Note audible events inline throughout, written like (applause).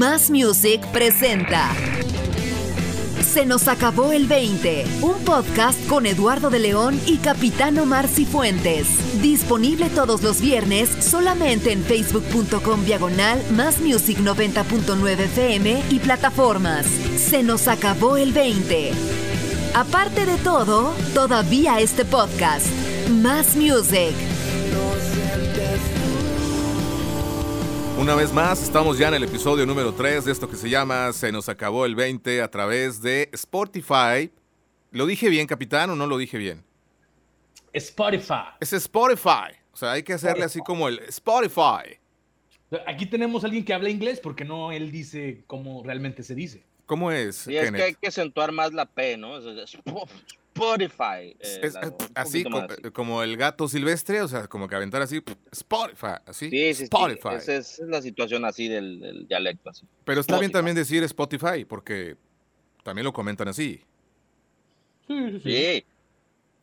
Más Music presenta Se nos acabó el 20, un podcast con Eduardo de León y Capitán Omar Cifuentes. Disponible todos los viernes solamente en facebook.com diagonal Más Music 90.9 FM y plataformas. Se nos acabó el 20. Aparte de todo, todavía este podcast. Más Music. Una vez más, estamos ya en el episodio número 3 de esto que se llama Se nos acabó el 20 a través de Spotify. ¿Lo dije bien, capitán, o no lo dije bien? Spotify. Es Spotify. O sea, hay que hacerle así como el Spotify. Aquí tenemos a alguien que habla inglés porque no él dice cómo realmente se dice. ¿Cómo es? Sí, es que hay que acentuar más la P, ¿no? Spotify. Eh, es, así como, el gato silvestre, o sea, como que aventar así, Spotify, así. Sí, sí, Spotify. Sí. Esa es la situación así del, dialecto. Así. Pero está bien también decir Spotify, porque también lo comentan así. Sí, sí.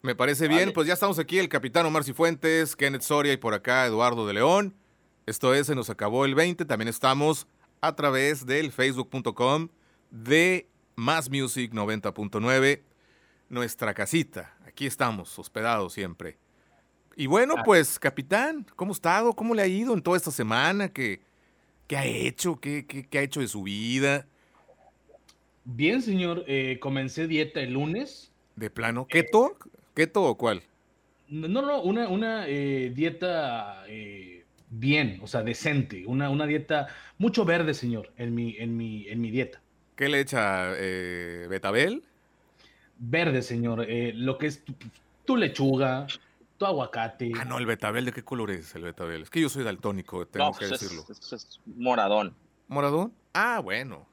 Me parece bien, pues ya estamos aquí, el capitán Omar Cifuentes, Kenneth Soria y por acá Eduardo de León. Esto es, se nos acabó el 20, también estamos a través del facebook.com de Más Music 90.9 nuestra casita. Aquí estamos, hospedados siempre. Y bueno, pues, capitán, ¿cómo ha estado? ¿Cómo le ha ido en toda esta semana? ¿Qué, qué ha hecho? ¿Qué, ¿Qué, ha hecho de su vida? Bien, señor. Eh, comencé dieta el lunes. ¿De plano? ¿Keto? ¿Keto o cuál? No, no, una, una eh, dieta eh, bien, o sea, decente. Una, una dieta mucho verde, señor, en mi, en mi, en mi dieta. ¿Qué le echa? ¿Betabel? Verde, señor. Eh, lo que es tu, lechuga, tu aguacate. Ah, no, el betabel, ¿de qué color es el betabel? Es que yo soy daltónico, tengo que pues decirlo. Es, moradón. ¿Moradón? Ah, bueno.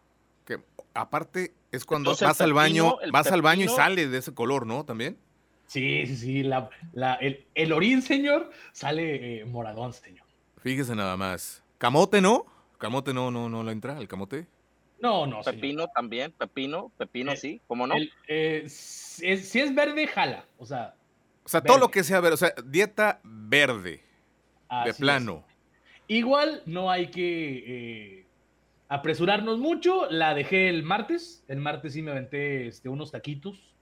Que aparte es cuando vas al baño, vas al baño y sale de ese color, ¿no? También. Sí, sí, sí. La, el, el, orín, señor, sale eh, moradón, señor. Fíjese nada más. Camote, ¿no? Camote no, no, no le entra, el camote. No, no. Pepino también, pepino, pepino eh, sí, ¿cómo no? Eh, si, es, verde, jala, o sea. O sea, todo lo que sea verde, o sea, dieta verde, de plano. Igual no hay que eh, apresurarnos mucho, la dejé el martes, el martes sí me aventé este, unos taquitos,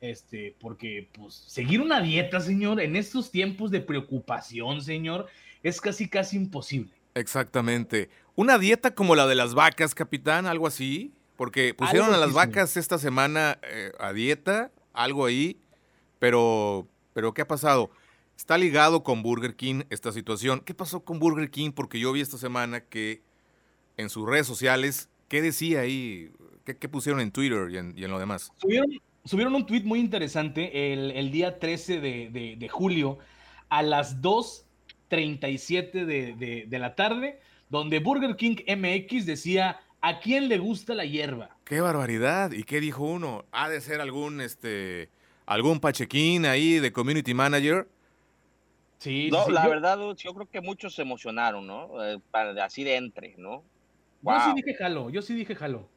este, porque pues seguir una dieta, señor, en estos tiempos de preocupación, señor, es casi, casi imposible. Exactamente. Una dieta como la de las vacas, capitán, algo así. Porque pusieron a las vacas esta semana eh, a dieta, algo ahí. Pero, pero, ¿qué ha pasado? Está ligado con Burger King esta situación. ¿Qué pasó con Burger King? Porque yo vi esta semana que en sus redes sociales, ¿qué decía ahí? ¿Qué, pusieron en Twitter y en, lo demás? Subieron, un tweet muy interesante el, día 13 de, de julio a las 2 37 de, de, la tarde, donde Burger King MX decía, ¿a quién le gusta la hierba? ¡Qué barbaridad! ¿Y qué dijo uno? ¿Ha de ser algún, este, algún pachequín ahí de community manager? Sí, no, la verdad, yo creo que muchos se emocionaron, ¿no? Eh, así de entre, ¿no? Yo sí dije jalo, yo sí dije jalo.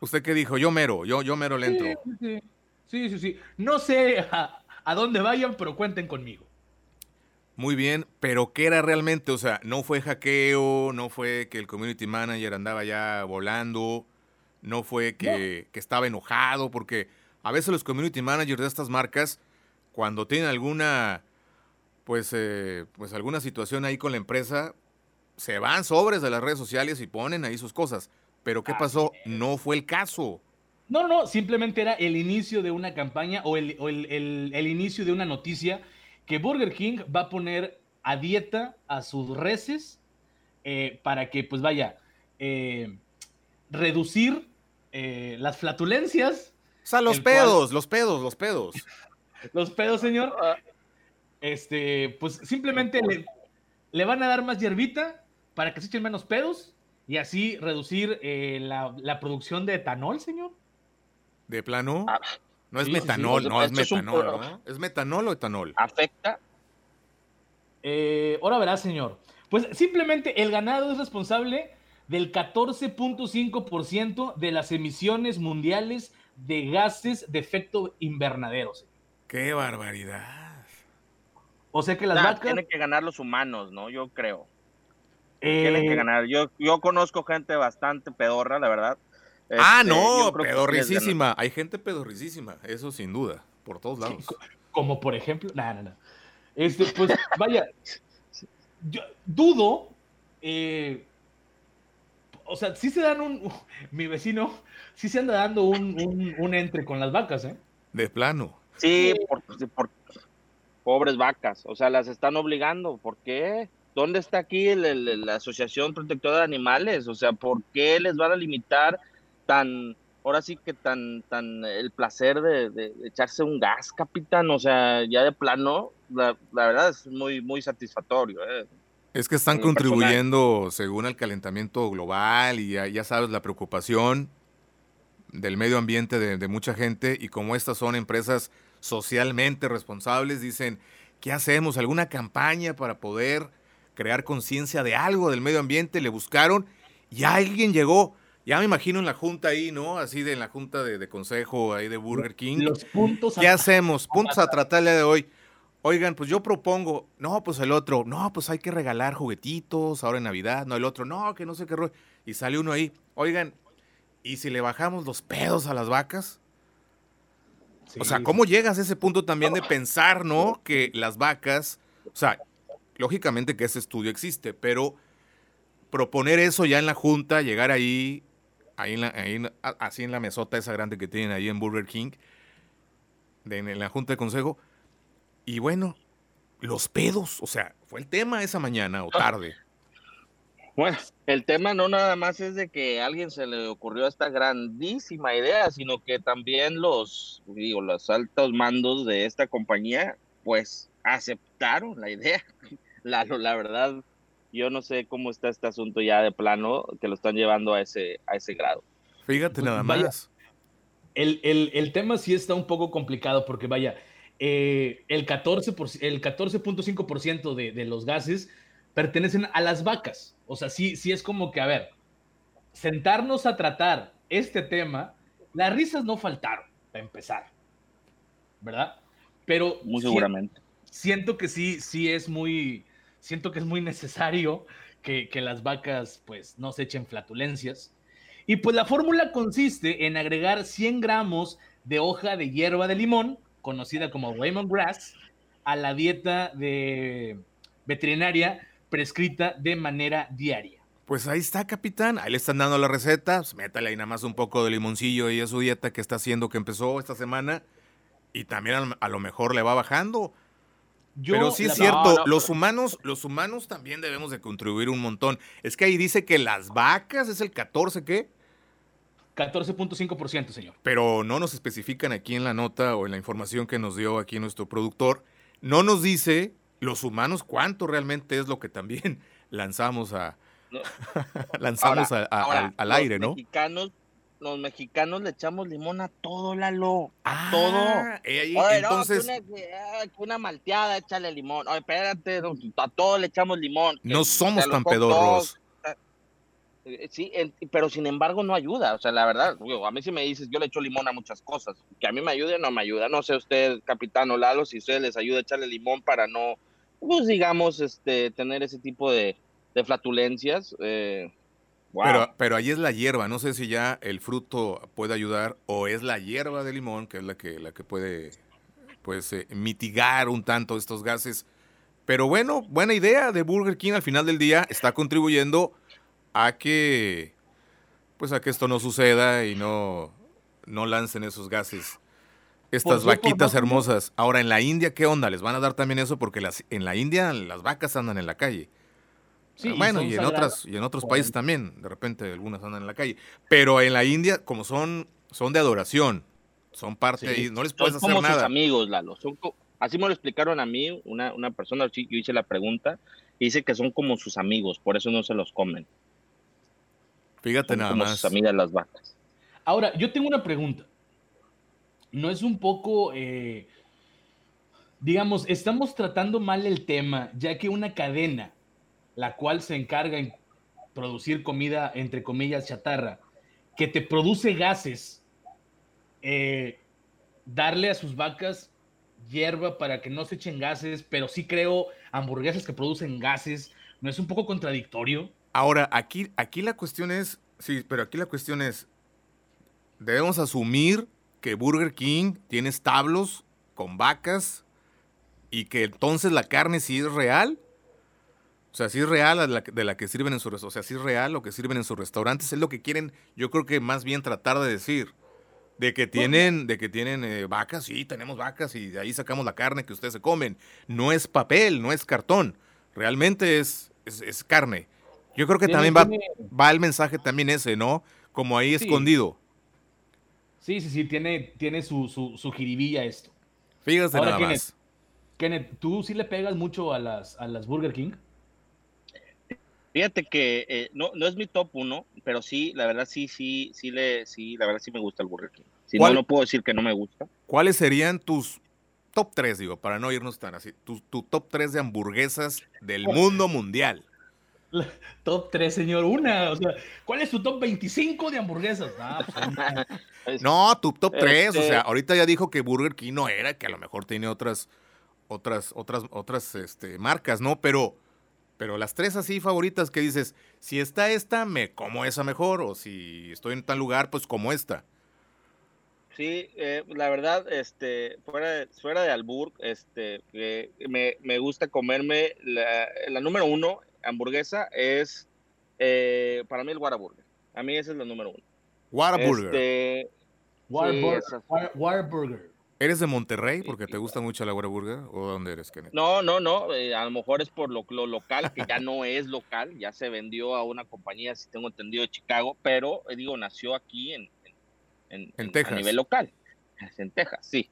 ¿Usted qué dijo? Yo mero, yo, yo mero le entro. Sí, sí, sí. No sé a dónde vayan, pero cuenten conmigo. Muy bien, pero ¿qué era realmente? O sea, no fue hackeo, no fue que el community manager andaba ya volando, no fue que, estaba enojado, porque a veces los community managers de estas marcas, cuando tienen alguna, pues, eh, pues alguna situación ahí con la empresa, se van sobres de las redes sociales y ponen ahí sus cosas. Pero ¿qué pasó? No fue el caso. No, no, simplemente era el inicio de una campaña o el, el inicio de una noticia que Burger King va a poner a dieta a sus reses eh, para que, pues vaya, eh, reducir eh, las flatulencias. O sea, los pedos, los pedos, los pedos. (laughs) los pedos, señor. Ah. Este, pues simplemente le, van a dar más hierbita para que se echen menos pedos y así reducir la, producción de etanol, señor. ¿De plano? Ah, no es metanol, no es metanol, ¿no? ¿Es metanol o etanol? ¿Afecta? Eh, ahora verás, señor. Pues simplemente el ganado es responsable del 14.5% de las emisiones mundiales de gases de efecto invernadero. ¡Qué barbaridad! O sea que las vacas... Tienen que ganar los humanos, ¿no? Yo creo. Tienen que eh, ganar. Yo, yo conozco gente bastante pedorra, la verdad. Ah, este, no, pedorricísima. Hay gente pedorricísima, eso sin duda, por todos lados. como por ejemplo, no, no, no. Este, pues, (laughs) vaya, yo dudo, eh, o sea, sí se dan un, (laughs) mi vecino, sí se anda dando un, un, entre con las vacas, ¿eh? De plano. Sí, por, por, pobres vacas, o sea, las están obligando, ¿por qué? ¿Dónde está aquí la Asociación Protectora de Animales? O sea, ¿por qué les van a limitar tan, ahora sí que tan, tan el placer de, echarse un gas, capitán? O sea, ya de plano, la, verdad es muy, muy satisfactorio. ¿eh? Es que están contribuyendo según el calentamiento global y ya, sabes la preocupación del medio ambiente de, de, mucha gente y como estas son empresas socialmente responsables, dicen, ¿qué hacemos? ¿Alguna campaña para poder crear conciencia de algo del medio ambiente? Le buscaron y alguien llegó, ya me imagino en la junta ahí, ¿no? Así de en la junta de, consejo ahí de Burger King. Los puntos. ¿Qué hacemos? Puntos a tratar el día de hoy. Oigan, pues yo propongo, no, pues el otro, no, pues hay que regalar juguetitos ahora en Navidad, no, el otro, no, que no sé qué rollo. Y sale uno ahí, oigan, ¿y si le bajamos los pedos a las vacas? o sea, ¿cómo llegas a ese punto también de pensar, ¿no? Que las vacas, o sea, lógicamente que ese estudio existe, pero proponer eso ya en la junta, llegar ahí, ahí, en la, así en la mesota esa grande que tienen ahí en Burger King, en la junta de consejo, y bueno, los pedos, o sea, fue el tema esa mañana o tarde. (laughs) Bueno, el tema no nada más es de que a alguien se le ocurrió esta grandísima idea, sino que también los, digo, los altos mandos de esta compañía, pues aceptaron la idea. (laughs) La, la verdad, yo no sé cómo está este asunto ya de plano, que lo están llevando a ese, a ese grado. Fíjate nada más. el, el, el tema sí está un poco complicado porque vaya, eh, el 14%, el 14.5% de, de los gases pertenecen a las vacas. O sea, sí, sí es como que, a ver, sentarnos a tratar este tema, las risas no faltaron, para empezar, ¿verdad? Pero... Muy seguramente. Siento, que sí, sí es muy, siento que es muy necesario que, las vacas, pues, no se echen flatulencias. Y pues la fórmula consiste en agregar 100 gramos de hoja de hierba de limón, conocida como lemongrass, a la dieta de veterinaria prescrita de manera diaria. Pues ahí está, capitán. Ahí le están dando la receta. Pues métale ahí nada más un poco de limoncillo y a su dieta que está haciendo que empezó esta semana. Y también a, lo mejor le va bajando. Pero sí es cierto, los humanos, los humanos también debemos de contribuir un montón. Es que ahí dice que las vacas es el 14, ¿qué? 14.5%, señor. Pero no nos especifican aquí en la nota o en la información que nos dio aquí nuestro productor. No nos dice los humanos cuánto realmente es lo que también (laughs) lanzamos a (laughs) lanzamos al, aire, ¿no? Mexicanos, los mexicanos le echamos limón a todo, Lalo. A ah, todo. Eh, entonces. una, malteada, échale limón. Oye, espérate, a todo le echamos limón. No somos tan pedorros. Eh, sí, pero sin embargo no ayuda. O sea, la verdad, a mí si me dices, yo le echo limón a muchas cosas. Que a mí me ayude, no me ayuda. No sé usted, capitán o Lalo, si usted les ayuda a echarle limón para no, pues digamos, este, tener ese tipo de, flatulencias. Eh, pero, pero ahí es la hierba, no sé si ya el fruto puede ayudar o es la hierba de limón que es la que, la que puede pues, eh, mitigar un tanto estos gases. Pero bueno, buena idea de Burger King al final del día está contribuyendo a que pues a que esto no suceda y no, no lancen esos gases. Estas vaquitas hermosas. Ahora, en la India, ¿qué onda? ¿Les van a dar también eso? Porque las, en la India las vacas andan en la calle. Sí, bueno, y, en otras y en otros países también, de repente algunas andan en la calle. Pero en la India, como son, son de adoración, son parte y no les puedes hacer nada. Sus amigos, Lalo. así me lo explicaron a mí, una, una persona, yo hice la pregunta, y dice que son como sus amigos, por eso no se los comen. Fíjate nada como más. sus amigas las vacas. Ahora, yo tengo una pregunta no es un poco, eh, digamos, estamos tratando mal el tema, ya que una cadena, la cual se encarga en producir comida, entre comillas, chatarra, que te produce gases, eh, darle a sus vacas hierba para que no se echen gases, pero sí creo hamburguesas que producen gases, ¿No es un poco contradictorio? Ahora, aquí, aquí la cuestión es, sí, pero aquí la cuestión es, debemos asumir que Burger King tiene establos con vacas y que entonces la carne sí es real. O sea, sí es real de la, que sirven en su o sea, sí es real lo que sirven en sus restaurantes, es lo que quieren, yo creo que más bien tratar de decir. De que tienen, de que tienen eh, vacas, sí, tenemos vacas y de ahí sacamos la carne que ustedes se comen. No es papel, no es cartón. Realmente es, es, carne. Yo creo que también va, va el mensaje también ese, ¿no? Como ahí escondido. Sí, sí, sí, tiene, tiene su, su, su jiribilla esto. Fíjate nada más. Kenneth, ¿tú sí le pegas mucho a las, a las Burger King? Fíjate que eh, no, no es mi top uno, pero sí, la verdad sí, sí, sí, le, sí, la verdad sí me gusta el Burger King. Si no, no puedo decir que no me gusta. ¿Cuáles serían tus top 3, digo, para no irnos tan así, tu, tu top 3 de hamburguesas del mundo mundial? top 3, señor, una. O sea, ¿cuál es tu top 25 de hamburguesas? Ah, pues, (laughs) no, tu top 3. O sea, este ahorita ya dijo que Burger King no era, que a lo mejor tiene otras, otras, otras, otras este, marcas, ¿no? Pero pero las tres así favoritas que dices, si está esta, me como esa mejor, o si estoy en tal lugar, pues como esta. Sí, eh, la verdad, este, fuera de, fuera de Albur, este, me, gusta comerme la, número uno, hamburguesa, es eh, para mí el Whataburger. A mí ese es la número uno. Whataburger. Este, Whataburger. ¿Eres de Monterrey porque te gusta mucho la Burger o dónde eres, Kenneth? No, no, no. Eh, a lo mejor es por lo, local, que ya no es local. Ya se vendió a una compañía, si tengo entendido, de Chicago, pero eh, digo, nació aquí en, en, Texas. A nivel local. En Texas, sí.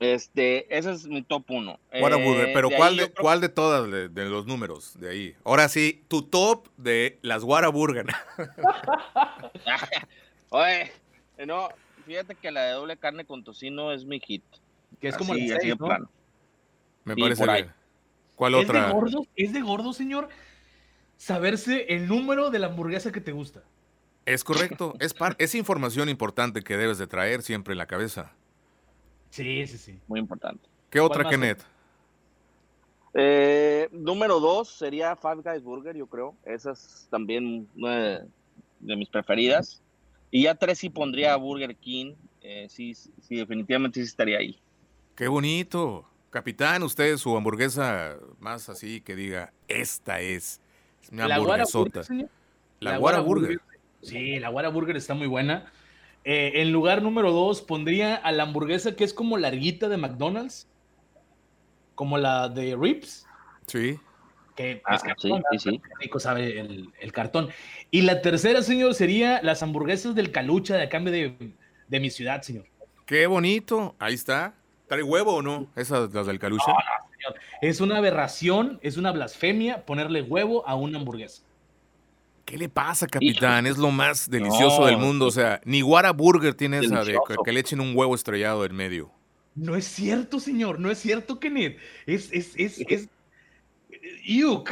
Este, ese es mi top uno. Whataburger, eh, pero ¿cuál, de, ¿cuál de todas de, los números de ahí? Ahora sí, tu top de las Whataburger. (laughs) (laughs) Oye, no, fíjate que la de doble carne con tocino es mi hit. Que es como el así plano. Me parece bien. ¿Cuál otra? De gordo, es de gordo, señor, saberse el número de la hamburguesa que te gusta. Es correcto. es, es información importante que debes de traer siempre en la cabeza. Sí, sí, sí. Muy importante. ¿Qué otra, Kenneth? Eh, número dos sería Five Guys Burger, yo creo. Esa es también una de mis preferidas. Y ya tres sí pondría a Burger King. Eh, sí, sí, definitivamente sí estaría ahí. Qué bonito. Capitán, usted su hamburguesa más así que diga, esta es, mi hamburguesota. La, Guara Burger. Sí, la Guara Burger está muy buena. Eh, en lugar número dos pondría a la hamburguesa que es como larguita de McDonald's, como la de Rips. Sí que ah, sí, sí, rico sabe el, cartón. Y la tercera, señor, sería las hamburguesas del Calucha de acá de, de mi ciudad, señor. Qué bonito, ahí está. ¿Trae huevo o no? Esas las del Calucha. Es una aberración, es una blasfemia ponerle huevo a una hamburguesa. ¿Qué le pasa, capitán? Es lo más delicioso del mundo. O sea, ni Guara Burger tiene esa de que, le echen un huevo estrellado en medio. No es cierto, señor. No es cierto, Kenneth. Es, es, es, es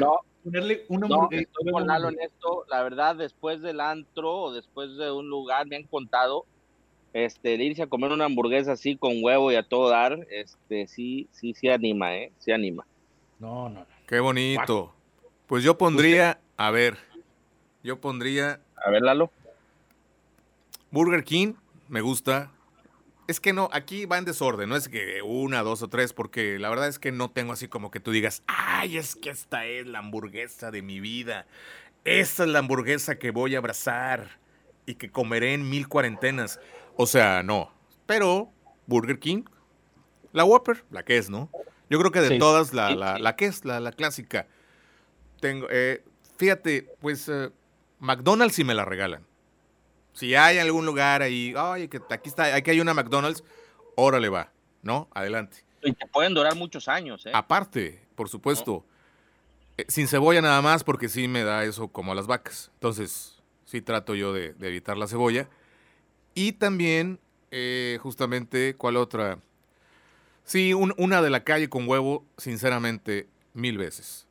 no, ponerle una no, en esto, la verdad, después del antro o después de un lugar, me han contado, este, irse a comer una hamburguesa así con huevo y a todo dar, este, sí, sí, sí anima, ¿eh? Sí anima. No, no, Qué bonito. Pues yo pondría, a ver, yo pondría... A ver, Lalo. Burger King, me gusta. Es que no, aquí va en desorden, no es que una, dos o tres, porque la verdad es que no tengo así como que tú digas, ay, es que esta es la hamburguesa de mi vida. Esta es la hamburguesa que voy a abrazar y que comeré en mil cuarentenas. O sea, no. Pero Burger King, la Whopper, la que es, ¿no? Yo creo que de todas, la, la, que es, la, la clásica. Tengo, eh, fíjate, pues eh, McDonald's sí me la regalan. Si hay algún lugar ahí, oye, que aquí está, aquí hay una McDonald's, órale va, ¿no? Adelante. Y te pueden durar muchos años, ¿eh? Aparte, por supuesto. Eh, sin cebolla nada más, porque sí me da eso como a las vacas. Entonces, sí trato yo de, evitar la cebolla. Y también, eh, justamente, ¿cuál otra? Sí, una de la calle con huevo, sinceramente, mil veces.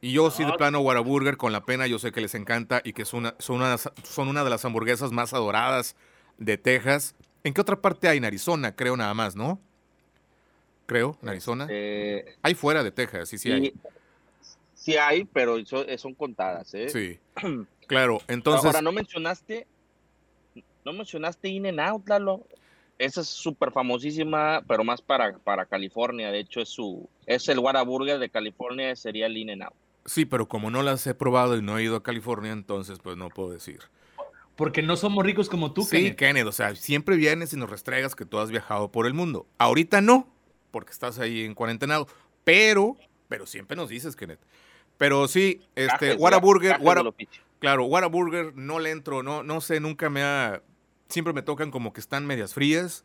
Y yo sí de plano Whataburger con la pena, yo sé que les encanta y que son una, son, una, son una de las hamburguesas más adoradas de Texas. ¿En qué otra parte hay? En Arizona, creo nada más, ¿no? Creo, en Arizona. Este, hay fuera de Texas, sí, sí hay. sí hay, pero son contadas, ¿eh? Sí. (clears throat) claro, entonces. Ahora, no mencionaste, no mencionaste In and Out, Lalo. Esa es súper famosísima, pero más para, para California. De hecho, es su es el Whataburger de California, sería el In and Out. Sí, pero como no las he probado y no he ido a California, entonces pues no puedo decir. Porque no somos ricos como tú, Sí, Kenneth, o sea, siempre vienes y nos restregas que tú has viajado por el mundo. Ahorita no, porque estás ahí en cuarentenado. Pero, pero siempre nos dices, Kenneth. Pero sí, este, Whataburger, claro, Whataburger no le entro, no, no sé, nunca me ha, siempre me tocan como que están medias frías.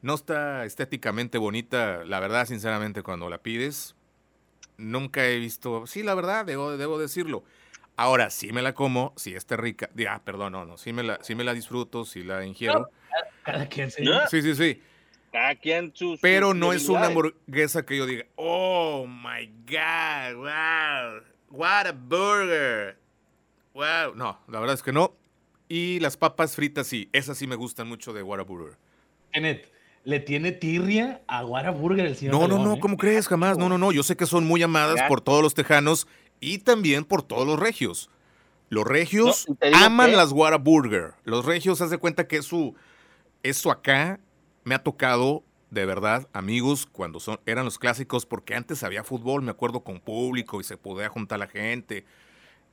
No está estéticamente bonita, la verdad, sinceramente, cuando la pides. Nunca he visto, sí, la verdad, debo, debo decirlo. Ahora, sí me la como, sí está rica. Ah, perdón, no, no, sí me la, sí me la disfruto, sí la ingiero. Cada quien sí. Sí, sí, sí. Cada quien Pero no es una hamburguesa que yo diga, oh my God, wow, what a burger. Wow. No, la verdad es que no. Y las papas fritas, sí, esas sí me gustan mucho de Whataburger. Kenneth, ¿le tiene tirria a Whataburger el señor? No, no, no, ¿cómo crees? Jamás. No, no, no. Yo sé que son muy amadas por todos los tejanos y también por todos los regios. Los regios aman las Whataburger. Los regios, haz de cuenta que eso, eso acá me ha tocado de verdad, amigos, cuando son, eran los clásicos, porque antes había fútbol, me acuerdo, con público y se podía juntar la gente.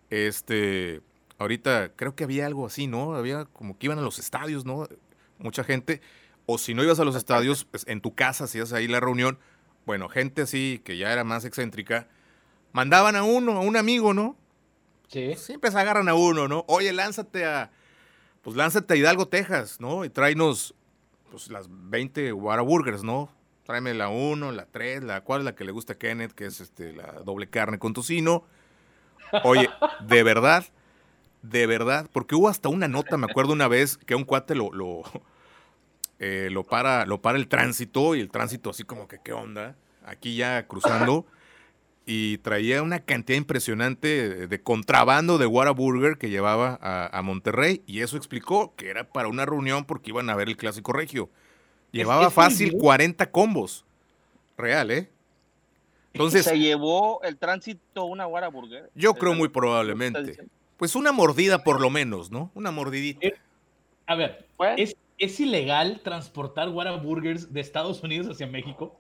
Este, ahorita creo que había algo así, ¿no? Había como que iban a los estadios, ¿no? Mucha gente. O si no ibas a los estadios, pues en tu casa hacías ahí la reunión. Bueno, gente así que ya era más excéntrica, mandaban a uno, a un amigo, ¿no? Sí. Siempre se agarran a uno, ¿no? Oye, lánzate a, pues lánzate a Hidalgo, Texas, ¿no? Y tráenos pues, las 20 Whataburgers, ¿no? Tráeme la 1, la 3, la cual es la que le gusta a Kenneth, que es este, la doble carne con tocino. Oye, de verdad, de verdad, porque hubo hasta una nota, me acuerdo una vez que un cuate lo, lo, eh, lo, para, lo para el tránsito y el tránsito así como que, ¿qué onda? Aquí ya cruzando y traía una cantidad impresionante de contrabando de Whataburger que llevaba a, Monterrey y eso explicó que era para una reunión porque iban a ver el Clásico Regio. Llevaba fácil 40 combos. Real, ¿eh? Entonces, ¿Se llevó el tránsito una Whataburger? Yo creo muy probablemente. Pues una mordida por lo menos, ¿no? Una mordidita. Eh, a ver, ¿es, ¿es ilegal transportar Whataburgers de Estados Unidos hacia México?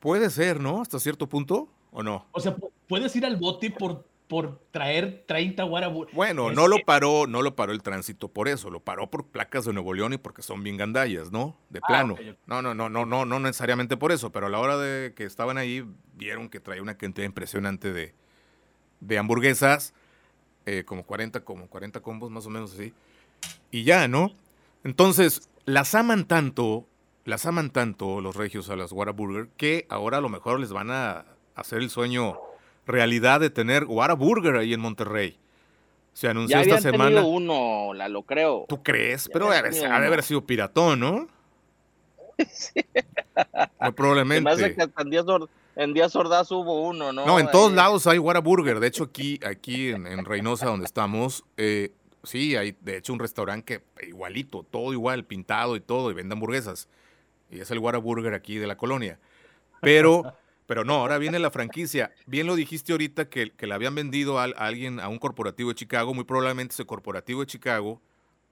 Puede ser, ¿no? Hasta cierto punto. ¿O no? O sea, puedes ir al bote por, por traer 30 Whataburger. Bueno, no lo paró, no lo paró el tránsito por eso, lo paró por placas de Nuevo León y porque son bien gandallas, ¿no? De ah, plano. No, no, no, no, no, no necesariamente por eso, pero a la hora de que estaban ahí, vieron que traía una cantidad impresionante de, de hamburguesas, eh, como 40, como 40 combos más o menos así. Y ya, ¿no? Entonces, las aman tanto, las aman tanto los regios a las Whataburger, que ahora a lo mejor les van a hacer el sueño realidad de tener Whataburger ahí en Monterrey. Se anunció esta semana. uno, la lo creo. ¿Tú crees? Pero ha de haber sido piratón, ¿no? (laughs) sí. Muy probablemente. en Díaz, Ordaz hubo uno, ¿no? No, en todos lados hay Whataburger. De hecho, aquí, aquí en, Reynosa, donde estamos, eh, sí, hay de hecho un restaurante que igualito, todo igual, pintado y todo, y vende hamburguesas. Y es el Whataburger aquí de la colonia. Pero (laughs) Pero no, ahora viene la franquicia. Bien lo dijiste ahorita que, que la habían vendido a, alguien, a un corporativo de Chicago. Muy probablemente ese corporativo de Chicago,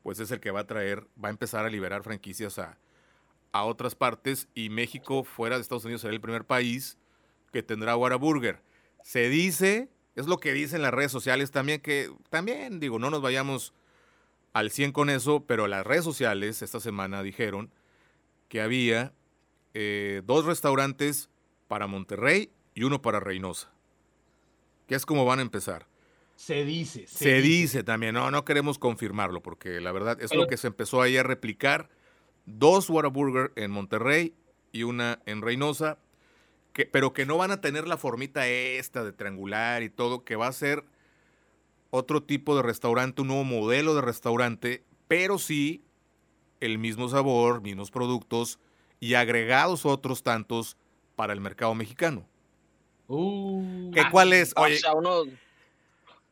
pues es el que va a traer, va a empezar a liberar franquicias a, a otras partes. Y México, fuera de Estados Unidos, será el primer país que tendrá Whataburger. Se dice, es lo que dicen las redes sociales también, que también, digo, no nos vayamos al 100 con eso, pero las redes sociales esta semana dijeron que había eh, dos restaurantes para Monterrey y uno para Reynosa. Que es como van a empezar. Se dice. Se, dice. también. No, no queremos confirmarlo porque la verdad es lo que se empezó ahí a replicar. Dos Whataburger en Monterrey y una en Reynosa. Que, pero que no van a tener la formita esta de triangular y todo, que va a ser otro tipo de restaurante, un nuevo modelo de restaurante, pero sí el mismo sabor, mismos productos y agregados otros tantos para el mercado mexicano. Uh, ¿Qué cuál es? Oye,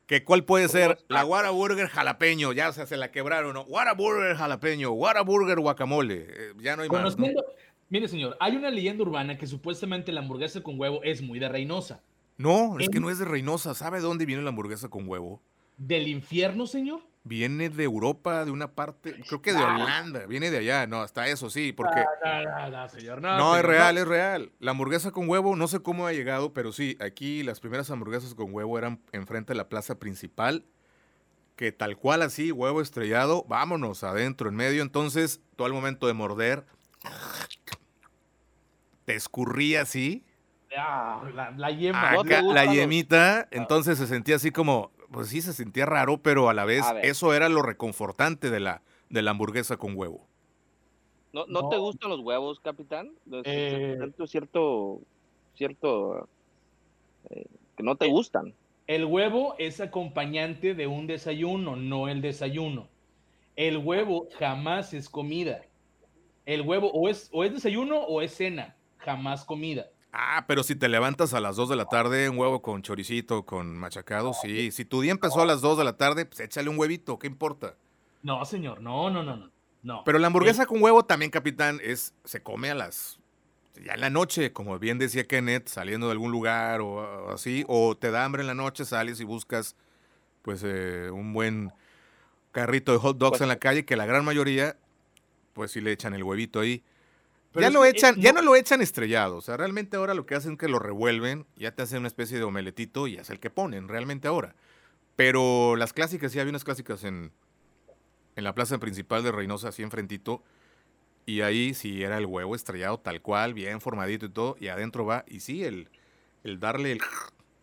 ¿qué cuál puede ser? La Whataburger jalapeño, ya se la quebraron, ¿no? Whataburger jalapeño, Whataburger guacamole, eh, ya no hay más. Mire, señor, hay una leyenda urbana que supuestamente la hamburguesa con huevo es muy de Reynosa. No, es que no es de Reynosa. ¿Sabe de dónde viene la hamburguesa con huevo? ¿Del infierno, señor? Viene de Europa, de una parte, creo que de Holanda, viene de allá, no, hasta eso sí, porque... No, no, no, señor, no, no es real, es real. La hamburguesa con huevo, no sé cómo ha llegado, pero sí, aquí las primeras hamburguesas con huevo eran enfrente de la plaza principal, que tal cual así, huevo estrellado, vámonos adentro, en medio, entonces, todo el momento de morder, te escurría así. Ah, la, yema. la yemita, entonces se sentía así como, pues sí se sentía raro, pero a la vez eso era lo reconfortante de la, de la hamburguesa con huevo. ¿No, no, te gustan los huevos, capitán? Eh, cierto, cierto, eh, que no te gustan. El huevo es acompañante de un desayuno, no el desayuno. El huevo jamás es comida. El huevo o es, o es desayuno o es cena, jamás comida. Ah, pero si te levantas a las 2 de la tarde, un huevo con choricito, con machacado, sí. Si tu día empezó a las 2 de la tarde, pues échale un huevito, ¿qué importa? No, señor, no, no, no, no. Pero la hamburguesa con huevo también, capitán, es se come a las ya en la noche, como bien decía Kenneth, saliendo de algún lugar o, así, o te da hambre en la noche, sales y buscas pues eh, un buen carrito de hot dogs pues en la calle, que la gran mayoría, pues sí le echan el huevito ahí ya lo echan, ya no lo echan estrellado. O sea, realmente ahora lo que hacen es que lo revuelven, ya te hacen una especie de omeletito y es el que ponen, realmente ahora. Pero las clásicas, sí había unas clásicas en, en la plaza principal de Reynosa, así enfrentito. Y ahí sí era el huevo estrellado tal cual, bien formadito y todo. Y adentro va, y sí, el, el darle el. (laughs)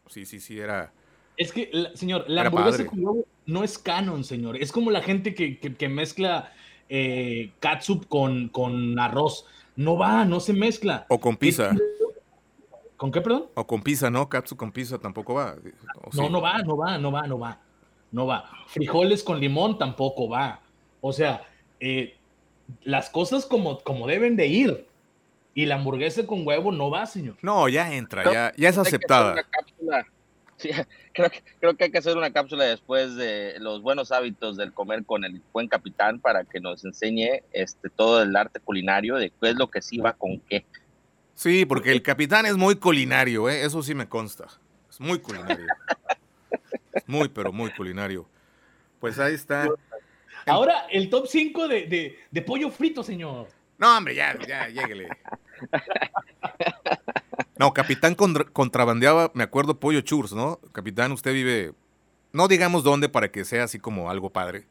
Sí, sí, sí, era. Es que, señor, la hamburguesa con huevo no es canon, señor. Es como la gente que, que, mezcla eh, catsup con, con arroz. No va, no se mezcla. O con pizza. ¿Con qué, perdón? O con pizza, ¿no? Katsu con pizza tampoco va. No, no va, no va, no va, no va. No va. Frijoles con limón tampoco va. O sea, eh, las cosas como, como deben de ir. Y la hamburguesa con huevo no va, señor. No, ya entra, ya, ya es aceptada. Sí, (laughs) creo que, creo que hay que hacer una cápsula después de los buenos hábitos del comer con el buen capitán para que nos enseñe este todo el arte culinario de qué es lo que sí va con qué. Sí, porque el capitán es muy culinario, ¿eh? eso sí me consta. Es muy culinario. muy, pero muy culinario. Pues ahí está. Ahora el top 5 de, de, pollo frito, señor. No, hombre, ya, ya, lléguele. (laughs) No, Capitán contrabandeaba, me acuerdo, Pollo Churs, ¿no? Capitán, usted vive, no digamos dónde para que sea así como algo padre,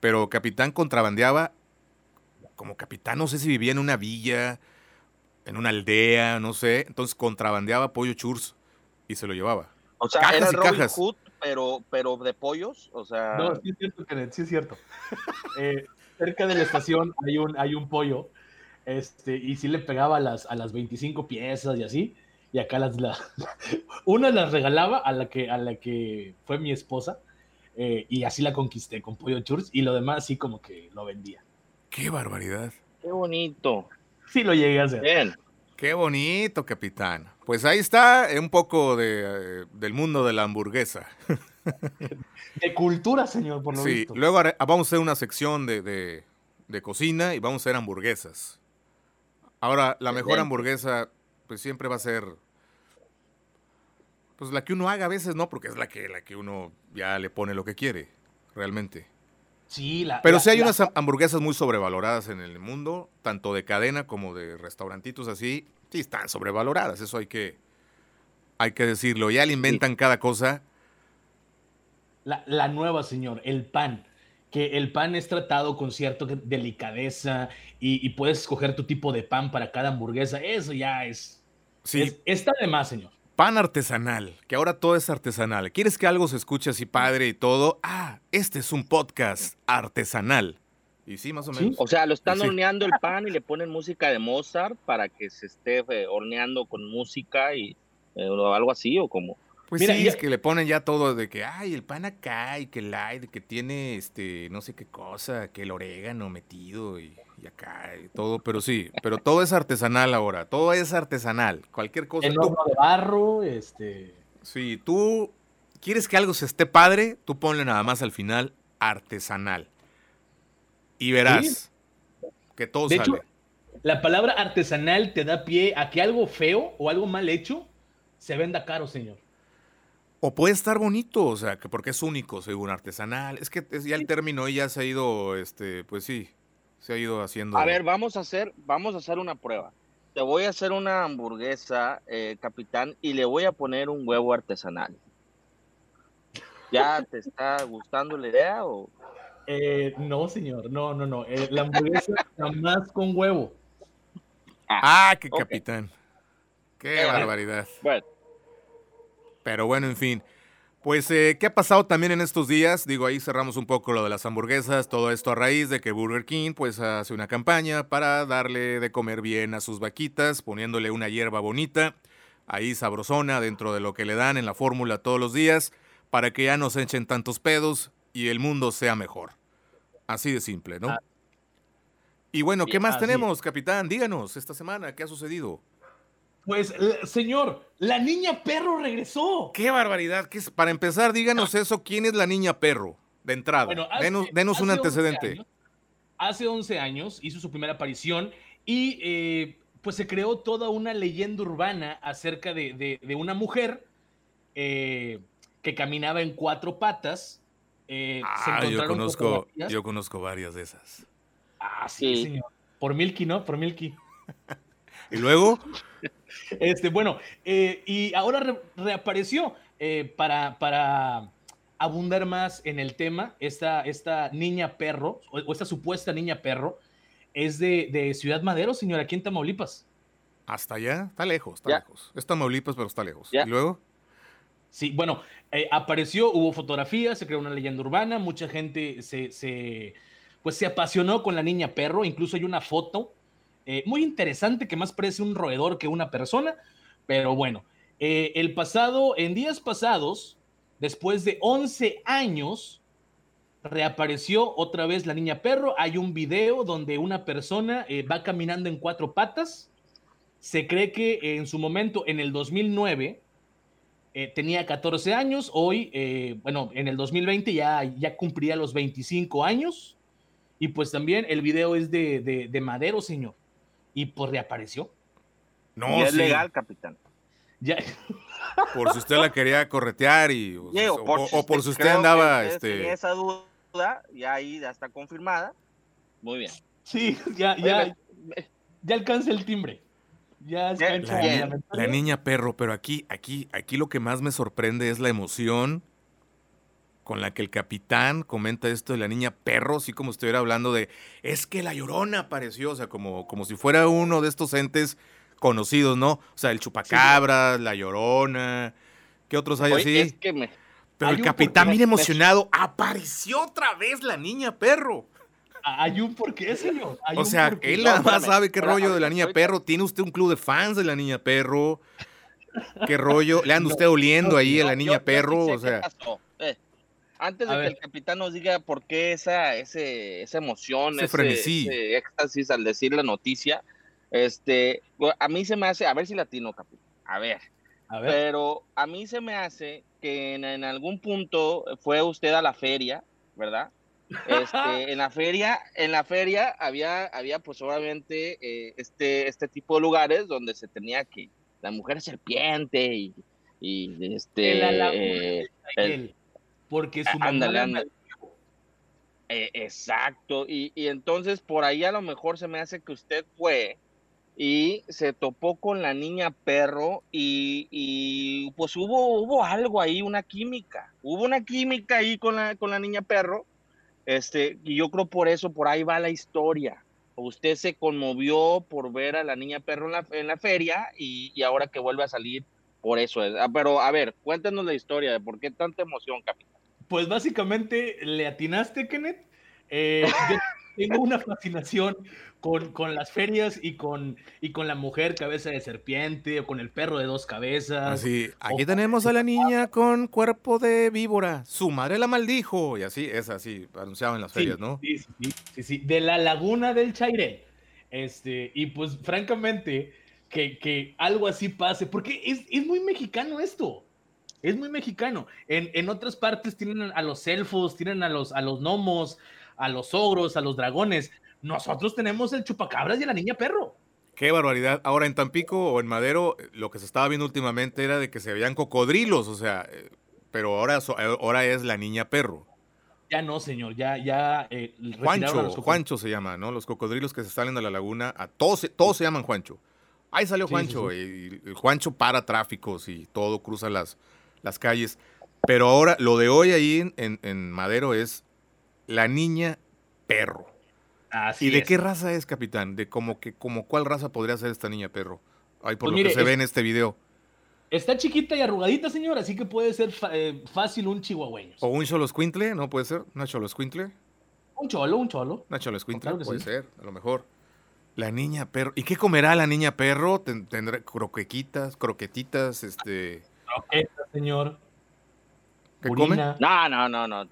pero Capitán contrabandeaba, como Capitán, no sé si vivía en una villa, en una aldea, no sé, entonces contrabandeaba Pollo Churs y se lo llevaba. O sea, cajas era y Robin Hood, pero, pero de pollos, o sea... No, sí es cierto, Kenneth, sí es cierto. Eh, cerca de la estación hay un, hay un pollo este, y sí le pegaba a las, a las 25 piezas y así. Y acá las, la, (laughs) una las regalaba a la que, a la que fue mi esposa. Eh, y así la conquisté con Pollo Church. Y lo demás sí como que lo vendía. ¡Qué barbaridad! ¡Qué bonito! Sí lo llegué a hacer. Bien. Qué bonito, capitán. Pues ahí está un poco de, del mundo de la hamburguesa. (laughs) De cultura, señor, por lo sí, luego vamos a hacer una sección de, de, de, cocina y vamos a hacer hamburguesas. Ahora, la mejor hamburguesa, pues siempre va a ser. Pues la que uno haga a veces, ¿no? Porque es la que, la que uno ya le pone lo que quiere, realmente. Sí, la. Pero sí hay unas hamburguesas muy sobrevaloradas en el mundo, tanto de cadena como de restaurantitos así. Sí, están sobrevaloradas, eso hay que, hay que decirlo. Ya le inventan cada cosa. La, la nueva, señor, el pan que el pan es tratado con cierta delicadeza y, puedes escoger tu tipo de pan para cada hamburguesa. Eso ya es. Sí. está de más, señor. Pan artesanal, que ahora todo es artesanal. ¿Quieres que algo se escuche así padre y todo? Ah, este es un podcast artesanal. Y sí, más o menos. O sea, lo están horneando el pan y le ponen música de Mozart para que se esté eh, horneando con música y eh, algo así o como. Pues sí, es que le ponen ya todo de que, ay, el pan acá y que el aire, que tiene, este, no sé qué cosa, que el orégano metido y, acá y todo, pero sí, pero todo es artesanal ahora, todo es artesanal, cualquier cosa. El horno de barro, este... Sí, tú quieres que algo se esté padre, tú ponle nada más al final artesanal y verás que todo de sale. Hecho, la palabra artesanal te da pie a que algo feo o algo mal hecho se venda caro, señor. O puede estar bonito, o sea, que porque es único, según artesanal. Es que ya el término ya se ha ido, este, pues sí, se ha ido haciendo. A ver, vamos a hacer, vamos a hacer una prueba. Te voy a hacer una hamburguesa, eh, capitán, y le voy a poner un huevo artesanal. ¿Ya te está gustando la idea o? Eh, no, señor, no, no, no. Eh, la hamburguesa (laughs) jamás con huevo. Ah, ah qué capitán. Qué barbaridad. Bueno. Pero bueno, en fin. Pues, eh, ¿qué ha pasado también en estos días? Digo, ahí cerramos un poco lo de las hamburguesas, todo esto a raíz de que Burger King pues hace una campaña para darle de comer bien a sus vaquitas, poniéndole una hierba bonita, ahí sabrosona dentro de lo que le dan en la fórmula todos los días, para que ya no se echen tantos pedos y el mundo sea mejor. Así de simple, ¿no? Ah. Y bueno, ¿qué más tenemos, capitán? Díganos esta semana, ¿qué ha sucedido? Pues, señor, la niña perro regresó. ¡Qué barbaridad! ¿Qué es? Para empezar, díganos eso, ¿quién es la niña perro? De entrada, denos, un antecedente. hace 11 años hizo su primera aparición y eh, pues se creó toda una leyenda urbana acerca de, una mujer eh, que caminaba en cuatro patas. Eh, ah, yo conozco, yo conozco varias de esas. Ah, sí, señor. Por Milky, ¿no? Por Milky. (laughs) y luego... Este, bueno, eh, y ahora reapareció eh, para, para abundar más en el tema. Esta, esta niña perro, o, esta supuesta niña perro, es de, Ciudad Madero, señora, aquí en Tamaulipas. Hasta allá, está lejos, está lejos. Es Tamaulipas, pero está lejos. ¿Y luego? Sí, bueno, eh, apareció, hubo fotografías, se creó una leyenda urbana, mucha gente se, se, pues se apasionó con la niña perro, incluso hay una foto eh, muy interesante que más parece un roedor que una persona, pero bueno, eh, el pasado, en días pasados, después de 11 años, reapareció otra vez la niña perro. Hay un video donde una persona eh, va caminando en cuatro patas. Se cree que en su momento, en el 2009, tenía 14 años. Hoy, bueno, en el 2020 ya, ya cumplía los 25 años. Y pues también el video es de, de Madero, señor y pues reapareció. No, es legal, capitán. Ya. Por si usted la quería corretear y o, por, si usted andaba este esa duda ya ahí ya está confirmada. Muy bien. Sí, ya ya ya alcanza el timbre. Ya la, la, niña perro, pero aquí aquí aquí lo que más me sorprende es la emoción con la que el capitán comenta esto de la niña perro, así como estuviera hablando de, es que la llorona apareció, o sea, como, como si fuera uno de estos entes conocidos, ¿no? O sea, el chupacabra, la llorona, ¿qué otros hay así? Pero el capitán, bien emocionado, apareció otra vez la niña perro. Hay un porqué, señor. o sea, él nada más sabe qué rollo de la niña perro. Tiene usted un club de fans de la niña perro. (laughs) ¿Qué rollo? ¿Le anda usted oliendo ahí a la niña perro? O sea. Antes de que el capitán nos diga por qué esa, ese, esa emoción, ese, éxtasis al decir la noticia, este, a mí se me hace, a ver si latino, capitán, a ver, a ver. Pero a mí se me hace que en, algún punto fue usted a la feria, ¿verdad? Este, (laughs) en la feria, en la feria había, había pues obviamente eh, este, este tipo de lugares donde se tenía que la mujer serpiente y, y este porque su mamá eh, exacto, y, entonces por ahí a lo mejor se me hace que usted fue y se topó con la niña perro y, pues hubo, hubo algo ahí, una química, hubo una química ahí con la, con la niña perro, este, y yo creo por eso, por ahí va la historia. Usted se conmovió por ver a la niña perro en la, en la feria y, y ahora que vuelve a salir, por eso es. Ah, pero a ver, cuéntenos la historia de por qué tanta emoción, capitán. Pues básicamente le atinaste, Kenneth. Eh, (laughs) yo tengo una fascinación con, las ferias y con, y con la mujer cabeza de serpiente o con el perro de dos cabezas. Así, aquí tenemos a la niña con cuerpo de víbora. Su madre la maldijo. Y así, es así, anunciado en las ferias, ¿no? Sí, sí, sí, De la laguna del Chairé. Este, y pues francamente, que, que algo así pase, porque es, es muy mexicano esto. Es muy mexicano. En, otras partes tienen a los elfos, tienen a los, a los gnomos, a los ogros, a los dragones. Nosotros tenemos el chupacabras y la niña perro. Qué barbaridad. Ahora en Tampico o en Madero, lo que se estaba viendo últimamente era de que se veían cocodrilos, o sea, eh, pero ahora, ahora es la niña perro. Ya no, señor, ya, ya. Eh, Juancho, Juancho se llama, ¿no? Los cocodrilos que se salen de la laguna, a todos, todos se llaman Juancho. Ahí salió Juancho, Y, Juancho para tráficos y todo, cruza las, las calles. Pero ahora, lo de hoy ahí en, Madero es la niña perro. Así ¿Y de qué raza es, capitán? De como que, como cuál raza podría ser esta niña perro. Ay, por pues lo que se ve en este video. Está chiquita y arrugadita, señor, así que puede ser eh, fácil un chihuahueño. O un choloscuintle, ¿no? ¿Puede ser? ¿Una choloscuintle? Un cholo, un cholo. Una choloscuintle, puede ser, a lo mejor. La niña perro. ¿Y qué comerá la niña perro? ¿Tendrá croquequitas, croquetitas, este... Croquetas, señor. ¿Qué come? No, no, no, no.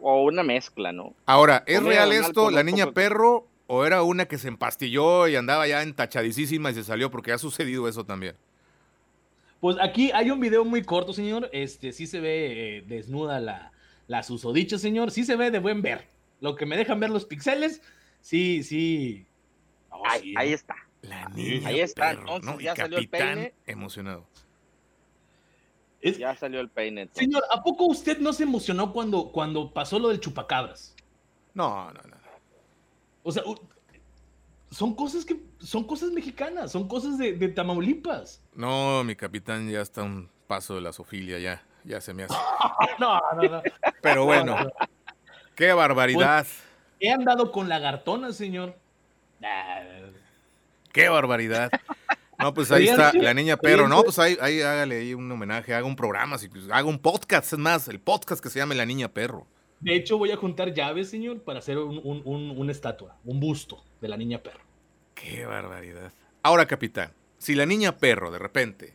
O una mezcla, ¿no? Ahora, ¿es real esto, la niña perro, o era una que se empastilló y andaba ya entachadísima y se salió? Porque ha sucedido eso también. Pues aquí hay un video muy corto, señor. Este, sí se ve eh, desnuda la, la susodicha, señor. Sí se ve de buen ver. Lo que me dejan ver los pixeles, sí, sí. Ahí, ahí, está. La niña ahí está. Entonces ya salió el peine. Emocionado. ya salió el peine. Señor, ¿a poco usted no se emocionó cuando, cuando pasó lo del chupacabras? No, no, no. O sea, son cosas que son cosas mexicanas, son cosas de, Tamaulipas. No, mi capitán ya está un paso de la sofilia, ya, ya se me hace. (laughs) no, no, no. Pero bueno, qué barbaridad. Pues, he andado con lagartona, señor. Qué barbaridad. No, pues ahí está la niña perro. No, pues ahí, ahí hágale ahí un homenaje, haga un programa, haga un podcast, es más, el podcast que se llame La Niña Perro. De hecho, voy a juntar llaves, señor, para hacer un, una estatua, un busto de la niña perro. Qué barbaridad. Ahora, capitán, si la niña perro de repente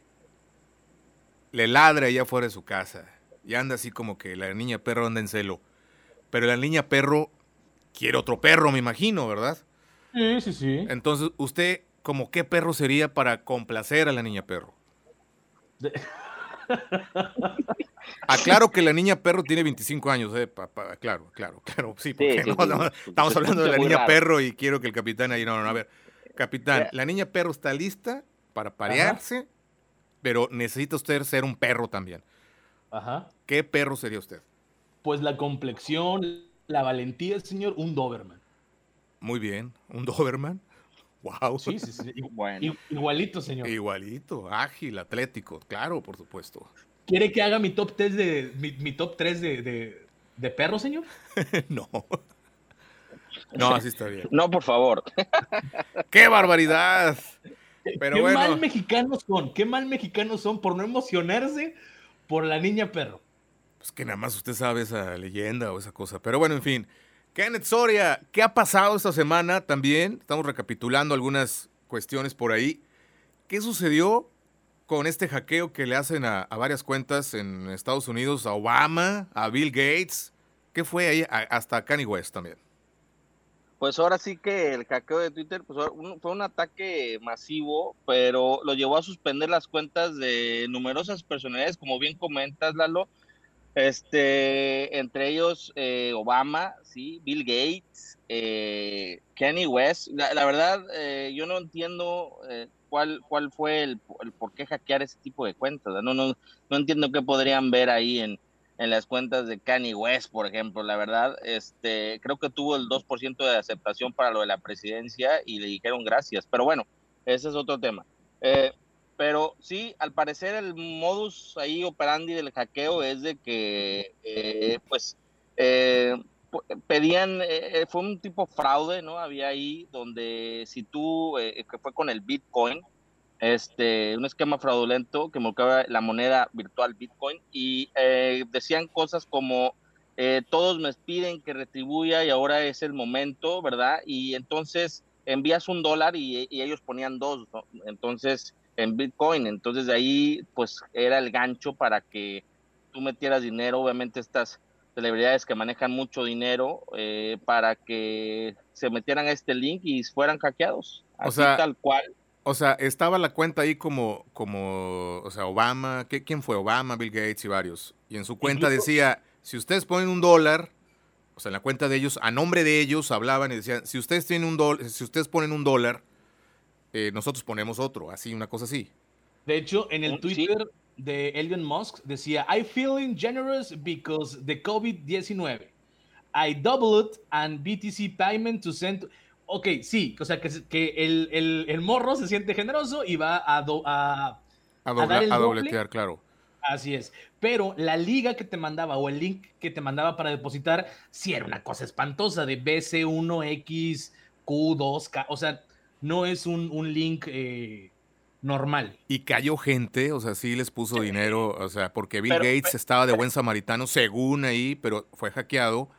le ladra allá fuera de su casa y anda así como que la niña perro anda en celo, pero la niña perro quiere otro perro, me imagino, ¿verdad? Sí, sí, sí. Entonces, ¿usted como qué perro sería para complacer a la niña perro? (laughs) Aclaro que la niña perro tiene 25 años, eh, claro, claro, claro, sí, porque estamos hablando de la niña perro y quiero que el capitán ahí, no, no, a ver, capitán, la niña perro está lista para parearse, pero necesita usted ser un perro también. Ajá. ¿Qué perro sería usted? Pues la complexión, la valentía, señor, un Doberman. Muy bien, un (laughs) Doberman. Wow. Sí, sí, sí. Igualito, señor. Igualito, ágil, atlético, claro, por supuesto. ¿Quiere que haga mi top 3 de, mi, top 3 de, de, perro, señor? (laughs) no. No, así está bien. No, por favor. (laughs) ¡Qué barbaridad! Pero qué mal mexicanos son, qué mal mexicanos son por no emocionarse por la niña perro. Pues que nada más usted sabe esa leyenda o esa cosa. Pero bueno, en fin. Kenneth Soria, ¿qué ha pasado esta semana también? Estamos recapitulando algunas cuestiones por ahí. ¿Qué sucedió con este hackeo que le hacen a, varias cuentas en Estados Unidos, a Obama, a Bill Gates. ¿Qué fue ahí? hasta Kanye West también. Pues ahora sí que el hackeo de Twitter pues, fue un ataque masivo, pero lo llevó a suspender las cuentas de numerosas personalidades, como bien comentas, Lalo. Este, entre ellos eh, Obama, sí, Bill Gates, eh, West. La, verdad, eh, yo no entiendo eh, cuál, cuál fue el, por qué hackear ese tipo de cuentas. No, no, no entiendo qué podrían ver ahí en, en las cuentas de Kanye West, por ejemplo. La verdad, este, creo que tuvo el 2% de aceptación para lo de la presidencia y le dijeron gracias. Pero bueno, ese es otro tema. Eh, pero sí, al parecer el modus ahí operandi del hackeo es de que, eh, pues, eh, pedían, eh, eh, fue un tipo fraude, ¿no? Había ahí donde si tú, eh, que fue con el Bitcoin, este, un esquema fraudulento que marcaba la moneda virtual Bitcoin y decían cosas como todos me piden que retribuya y ahora es el momento, ¿verdad? Y entonces envías un dólar y, ellos ponían dos. Entonces, en Bitcoin, entonces de ahí pues era el gancho para que tú metieras dinero, obviamente estas celebridades que manejan mucho dinero eh, para que se metieran a este link y fueran hackeados. o sea, tal cual. O sea, estaba la cuenta ahí como, como o sea, Obama, ¿qué, ¿quién fue? Obama, Bill Gates y varios. Y en su cuenta decía, si ustedes ponen un dólar, o sea, en la cuenta de ellos, a nombre de ellos hablaban y decían, si ustedes tienen un dólar, si ustedes ponen un dólar, eh, nosotros ponemos otro, así, una cosa así. De hecho, en el Twitter de Elon Musk decía, I feeling generous because the COVID-19. I doubled and BTC payment to send... Ok, sí, o sea, que, que el, el, morro se siente generoso y va a, a, a, dobletear, claro. Así es. Pero la liga que te mandaba o el link que te mandaba para depositar, sí era una cosa espantosa de BC1X, 2 o sea, no es un, un link eh, normal. Y cayó gente, o sea, sí les puso dinero, o sea, porque Bill Gates estaba de buen samaritano, según ahí, pero fue hackeado.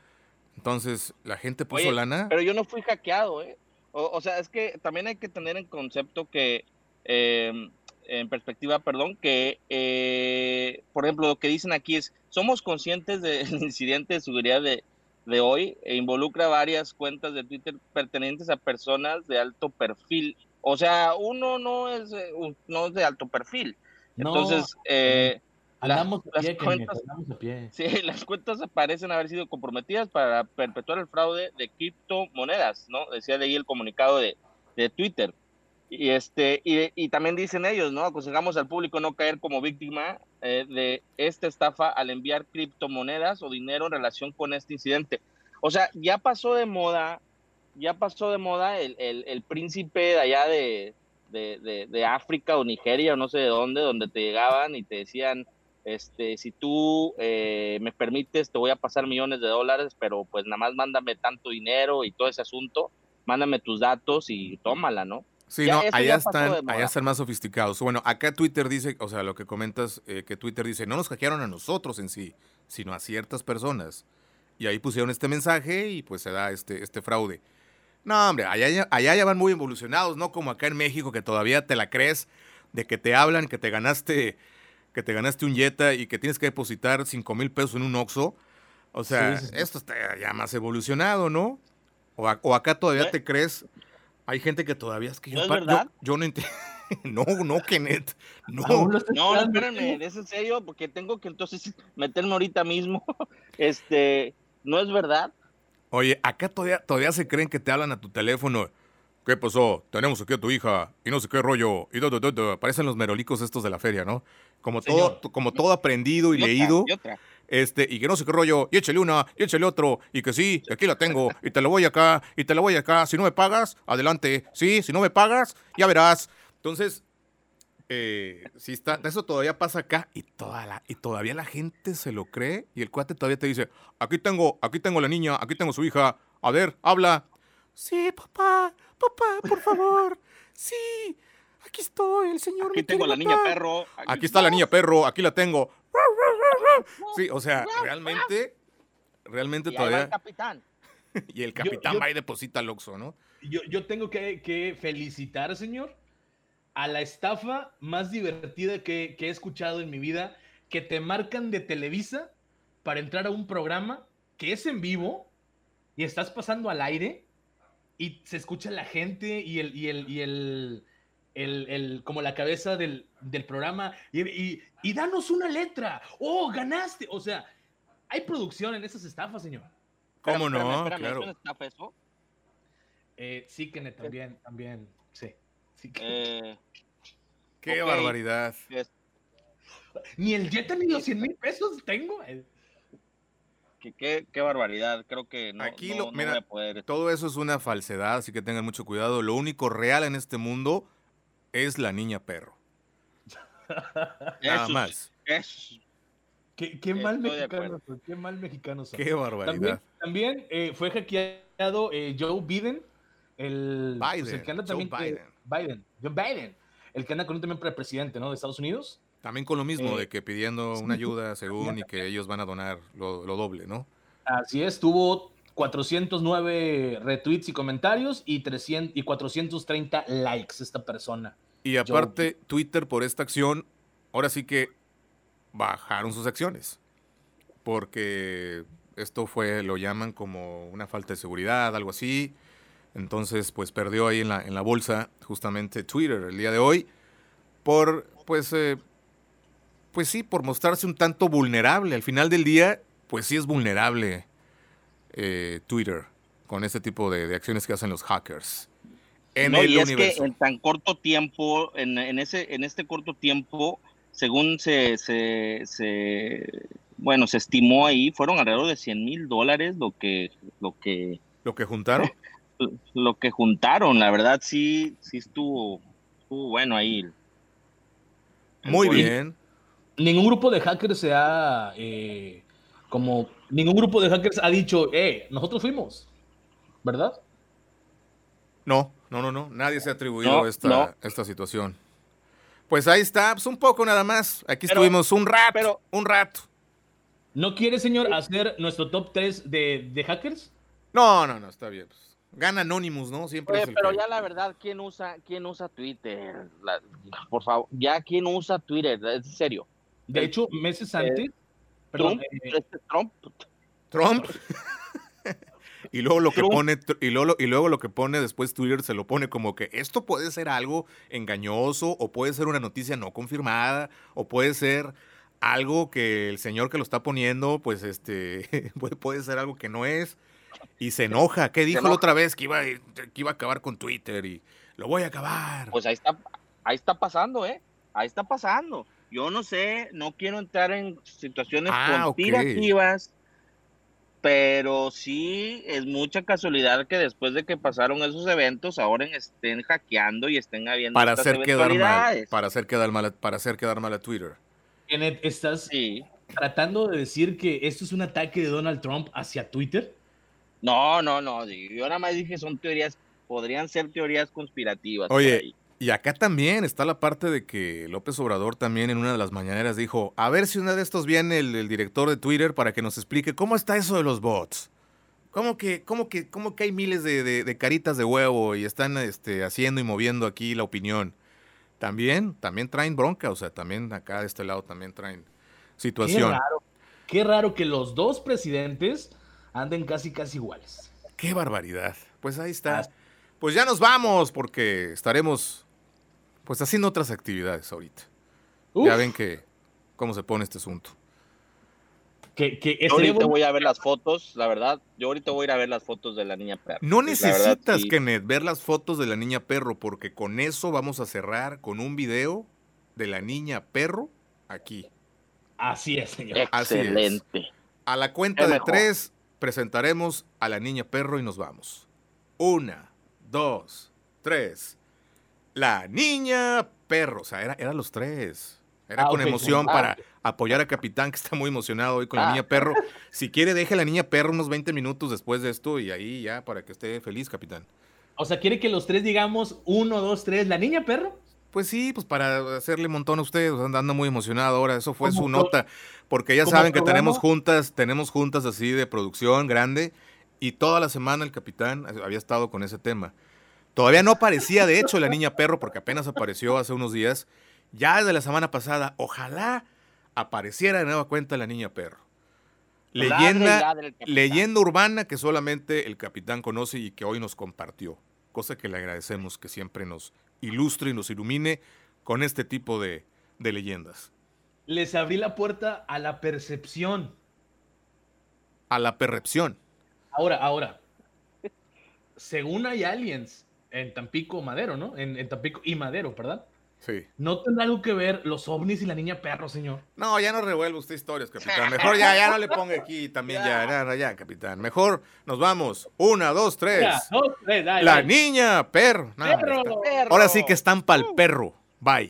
Entonces, la gente puso lana. Pero yo no fui hackeado, ¿eh? O, sea, es que también hay que tener en concepto que, em, en perspectiva, perdón, que, eh, por ejemplo, lo que dicen aquí es, somos conscientes del (laughs) incidente de seguridad de, de hoy e involucra varias cuentas de Twitter pertenecientes a personas de alto perfil o sea, uno no es, eh, no es de alto perfil. Entonces, eh, las, cuentas, (laughs) Sí, las cuentas parecen haber sido comprometidas para perpetuar el fraude de criptomonedas, ¿no? Decía de ahí el comunicado de, de Twitter. Y, este, y, y, también dicen ellos, ¿no? Aconsejamos al público no caer como víctima eh, de esta estafa al enviar criptomonedas o dinero en relación con este incidente. O sea, ya pasó de moda ya pasó de moda el, el, príncipe de allá de, de, de, África o Nigeria o no sé de dónde, donde te llegaban y te decían, este, si tú eh, me permites, te voy a pasar millones de dólares, pero pues nada más mándame tanto dinero y todo ese asunto, mándame tus datos y tómala, ¿no? Sí, no, allá están, allá están más sofisticados. Bueno, acá Twitter dice, o sea, lo que comentas, eh, que Twitter dice, no nos hackearon a nosotros en sí, sino a ciertas personas. Y ahí pusieron este mensaje y pues se da este, este fraude. No, hombre, allá, allá ya van muy evolucionados, ¿no? Como acá en México, que todavía te la crees de que te hablan, que te ganaste, que te ganaste un Jetta y que tienes que depositar 5 mil pesos en un Oxxo. O sea, esto está ya más evolucionado, ¿no? O, o acá todavía ¿Eh? te crees. Hay gente que todavía es que yo, ¿No yo, no entiendo. (laughs) no, no, Kenneth. No, no, espérenme, ¿es en serio? Porque tengo que entonces (laughs) meterme ahorita mismo. (laughs) Este, ¿no es verdad? Oye, acá todavía, todavía se creen que te hablan a tu teléfono. ¿Qué pasó? Tenemos aquí a tu hija y no sé qué rollo. Y do, do, Parecen los merolicos estos de la feria, ¿no? Como todo, como todo aprendido y, leído. Este, y que no sé qué rollo, y échale una, y échale otro, y que sí, aquí la tengo, y te la voy acá, y te la voy acá. Si no me pagas, adelante. Sí, si no me pagas, ya verás. Entonces, eh, si está, eso todavía pasa acá y, toda la, y todavía la gente se lo cree y el cuate todavía te dice, aquí tengo, aquí tengo la niña, aquí tengo su hija, a ver, habla. Sí, papá, papá, por favor, sí, aquí estoy, el señor. Aquí tengo la niña perro. Aquí, está la niña perro, aquí la tengo. (laughs) Sí, o sea, realmente, realmente todavía. el capitán. (laughs) y el capitán va y deposita al Oxxo, ¿no? Yo, yo tengo que, que felicitar, señor, a la estafa más divertida que, he escuchado en mi vida, que te marcan de Televisa para entrar a un programa que es en vivo y estás pasando al aire y se escucha la gente y el, y el, y el, el, como la cabeza del, programa y, y, danos una letra. Oh, ganaste. O sea, hay producción en esas estafas, señor. ¿Cómo no? claro. Eh, sí, que también, también, sí. Eh, qué barbaridad. Ni el Jetta ni los 100 mil pesos tengo. Qué, qué, barbaridad, creo que no, Aquí todo eso es una falsedad, así que tengan mucho cuidado. Lo único real en este mundo es la niña perro. (laughs) Nada más. Qué, mal mexicano, qué mal mexicano. Qué barbaridad. También, eh, fue hackeado eh, Joe Biden, el, pues, Biden, que anda también, Biden. Biden, Joe Biden, el que anda con un también presidente, ¿no? De Estados Unidos. También con lo mismo, de eh, que pidiendo una ayuda según (laughs) y que ellos van a donar lo, doble, ¿no? Así es, tuvo 409 retweets y comentarios y, 300, y 430 likes esta persona. Y aparte, Twitter por esta acción, ahora sí que bajaron sus acciones. Porque esto fue, lo llaman como una falta de seguridad, algo así. Entonces, pues perdió ahí en la, en la bolsa justamente Twitter el día de hoy por, pues, eh, pues sí, por mostrarse un tanto vulnerable. Al final del día, pues sí es vulnerable eh, Twitter con este tipo de, acciones que hacen los hackers. En el y es que en tan corto tiempo, en, ese, en este corto tiempo, según se, se, bueno, se estimó ahí, fueron alrededor de 100 mil dólares lo que, lo que... ¿Lo que juntaron? (laughs) Lo que juntaron, la verdad sí, sí estuvo, estuvo bueno ahí. Muy bien. Ningún grupo de hackers se ha, eh, como, ningún grupo de hackers ha dicho, eh, nosotros fuimos, ¿verdad? No, no, no, no, nadie se ha atribuido esta, esta situación. Pues ahí está, pues un poco nada más. Aquí estuvimos un rato, pero, un rato. ¿No quiere, señor, hacer nuestro top 3 de, hackers? No, no, no, está bien. Pues, gana Anonymous, ¿no? Siempre pero ya la verdad, ¿quién usa, quién usa Twitter? por favor, ya quién usa Twitter, en serio. De hecho, meses antes. Trump, eh, este Trump. Trump. (laughs) Y luego lo que pone, y luego, y luego lo que pone después Twitter se lo pone como que esto puede ser algo engañoso, o puede ser una noticia no confirmada, o puede ser algo que el señor que lo está poniendo, pues este, (laughs) puede, ser algo que no es. Y se enoja. ¿Qué dijo la otra vez? Que iba, que iba a acabar con Twitter y lo voy a acabar. Pues ahí está, ahí está pasando, ¿eh? Ahí está pasando. Yo no sé, no quiero entrar en situaciones ah, conspirativas pero sí es mucha casualidad que después de que pasaron esos eventos ahora estén hackeando y estén habiendo para hacer quedar mal para hacer quedar mal para hacer quedar mal a Twitter. Kenneth estás tratando de decir que esto es un ataque de Donald Trump hacia Twitter no no no yo nada más dije son teorías podrían ser teorías conspirativas oye y acá también está la parte de que López Obrador también en una de las mañaneras dijo, a ver si una de estos viene el, director de Twitter para que nos explique cómo está eso de los bots. ¿Cómo que, cómo que, cómo que hay miles de, caritas de huevo y están este, haciendo y moviendo aquí la opinión? También, también traen bronca, o sea, también acá de este lado también traen situación. Qué raro, qué raro que los dos presidentes anden casi, casi iguales. Qué barbaridad. Pues ahí está. Pues ya nos vamos porque estaremos pues haciendo otras actividades ahorita. Ya ven que cómo se pone este asunto. Que, que yo ahorita voy a ver las fotos, la verdad. Yo ahorita voy a ir a ver las fotos de la niña perro. No necesitas, Kenneth, ver las fotos de la niña perro, porque con eso vamos a cerrar con un video de la niña perro aquí. Así es, señor. Excelente. A la cuenta de tres presentaremos a la niña perro y nos vamos. Una, dos, tres. La niña perro, o sea, era, eran los tres. Era ah, con emoción ah, para apoyar a Capitán, que está muy emocionado hoy con la ah. niña perro. (laughs) Si quiere, deje a la niña perro unos 20 minutos después de esto y ahí ya para que esté feliz, Capitán. O sea, ¿quiere que los tres digamos uno, dos, tres, la niña perro? Pues sí, pues para hacerle montón a ustedes, andando muy emocionado ahora, eso fue su nota, porque ya saben que tenemos juntas, tenemos juntas así de producción grande y toda la semana el capitán había estado con ese tema. Todavía no aparecía, de hecho, la niña perro, porque apenas apareció hace unos días. Ya desde la semana pasada, ojalá apareciera de nueva cuenta la niña perro. Leyenda, leyenda urbana que solamente el capitán conoce y que hoy nos compartió. Cosa que le agradecemos que siempre nos ilustre y nos ilumine con este tipo de, de leyendas. Les abrí la puerta a la percepción. A la percepción. Ahora, ahora. Según hay aliens en Tampico Madero, ¿no? En, Tampico y Madero, ¿verdad? Sí. ¿No tendrá algo que ver los ovnis y la niña perro, señor? No, ya no revuelve usted historias, capitán. (laughs) Mejor ya, ya no le ponga aquí también, ya, ya, ya, capitán. Mejor nos vamos. Una, dos, tres. dos, tres la niña perro. perro. Ahora sí que están para el perro. Bye.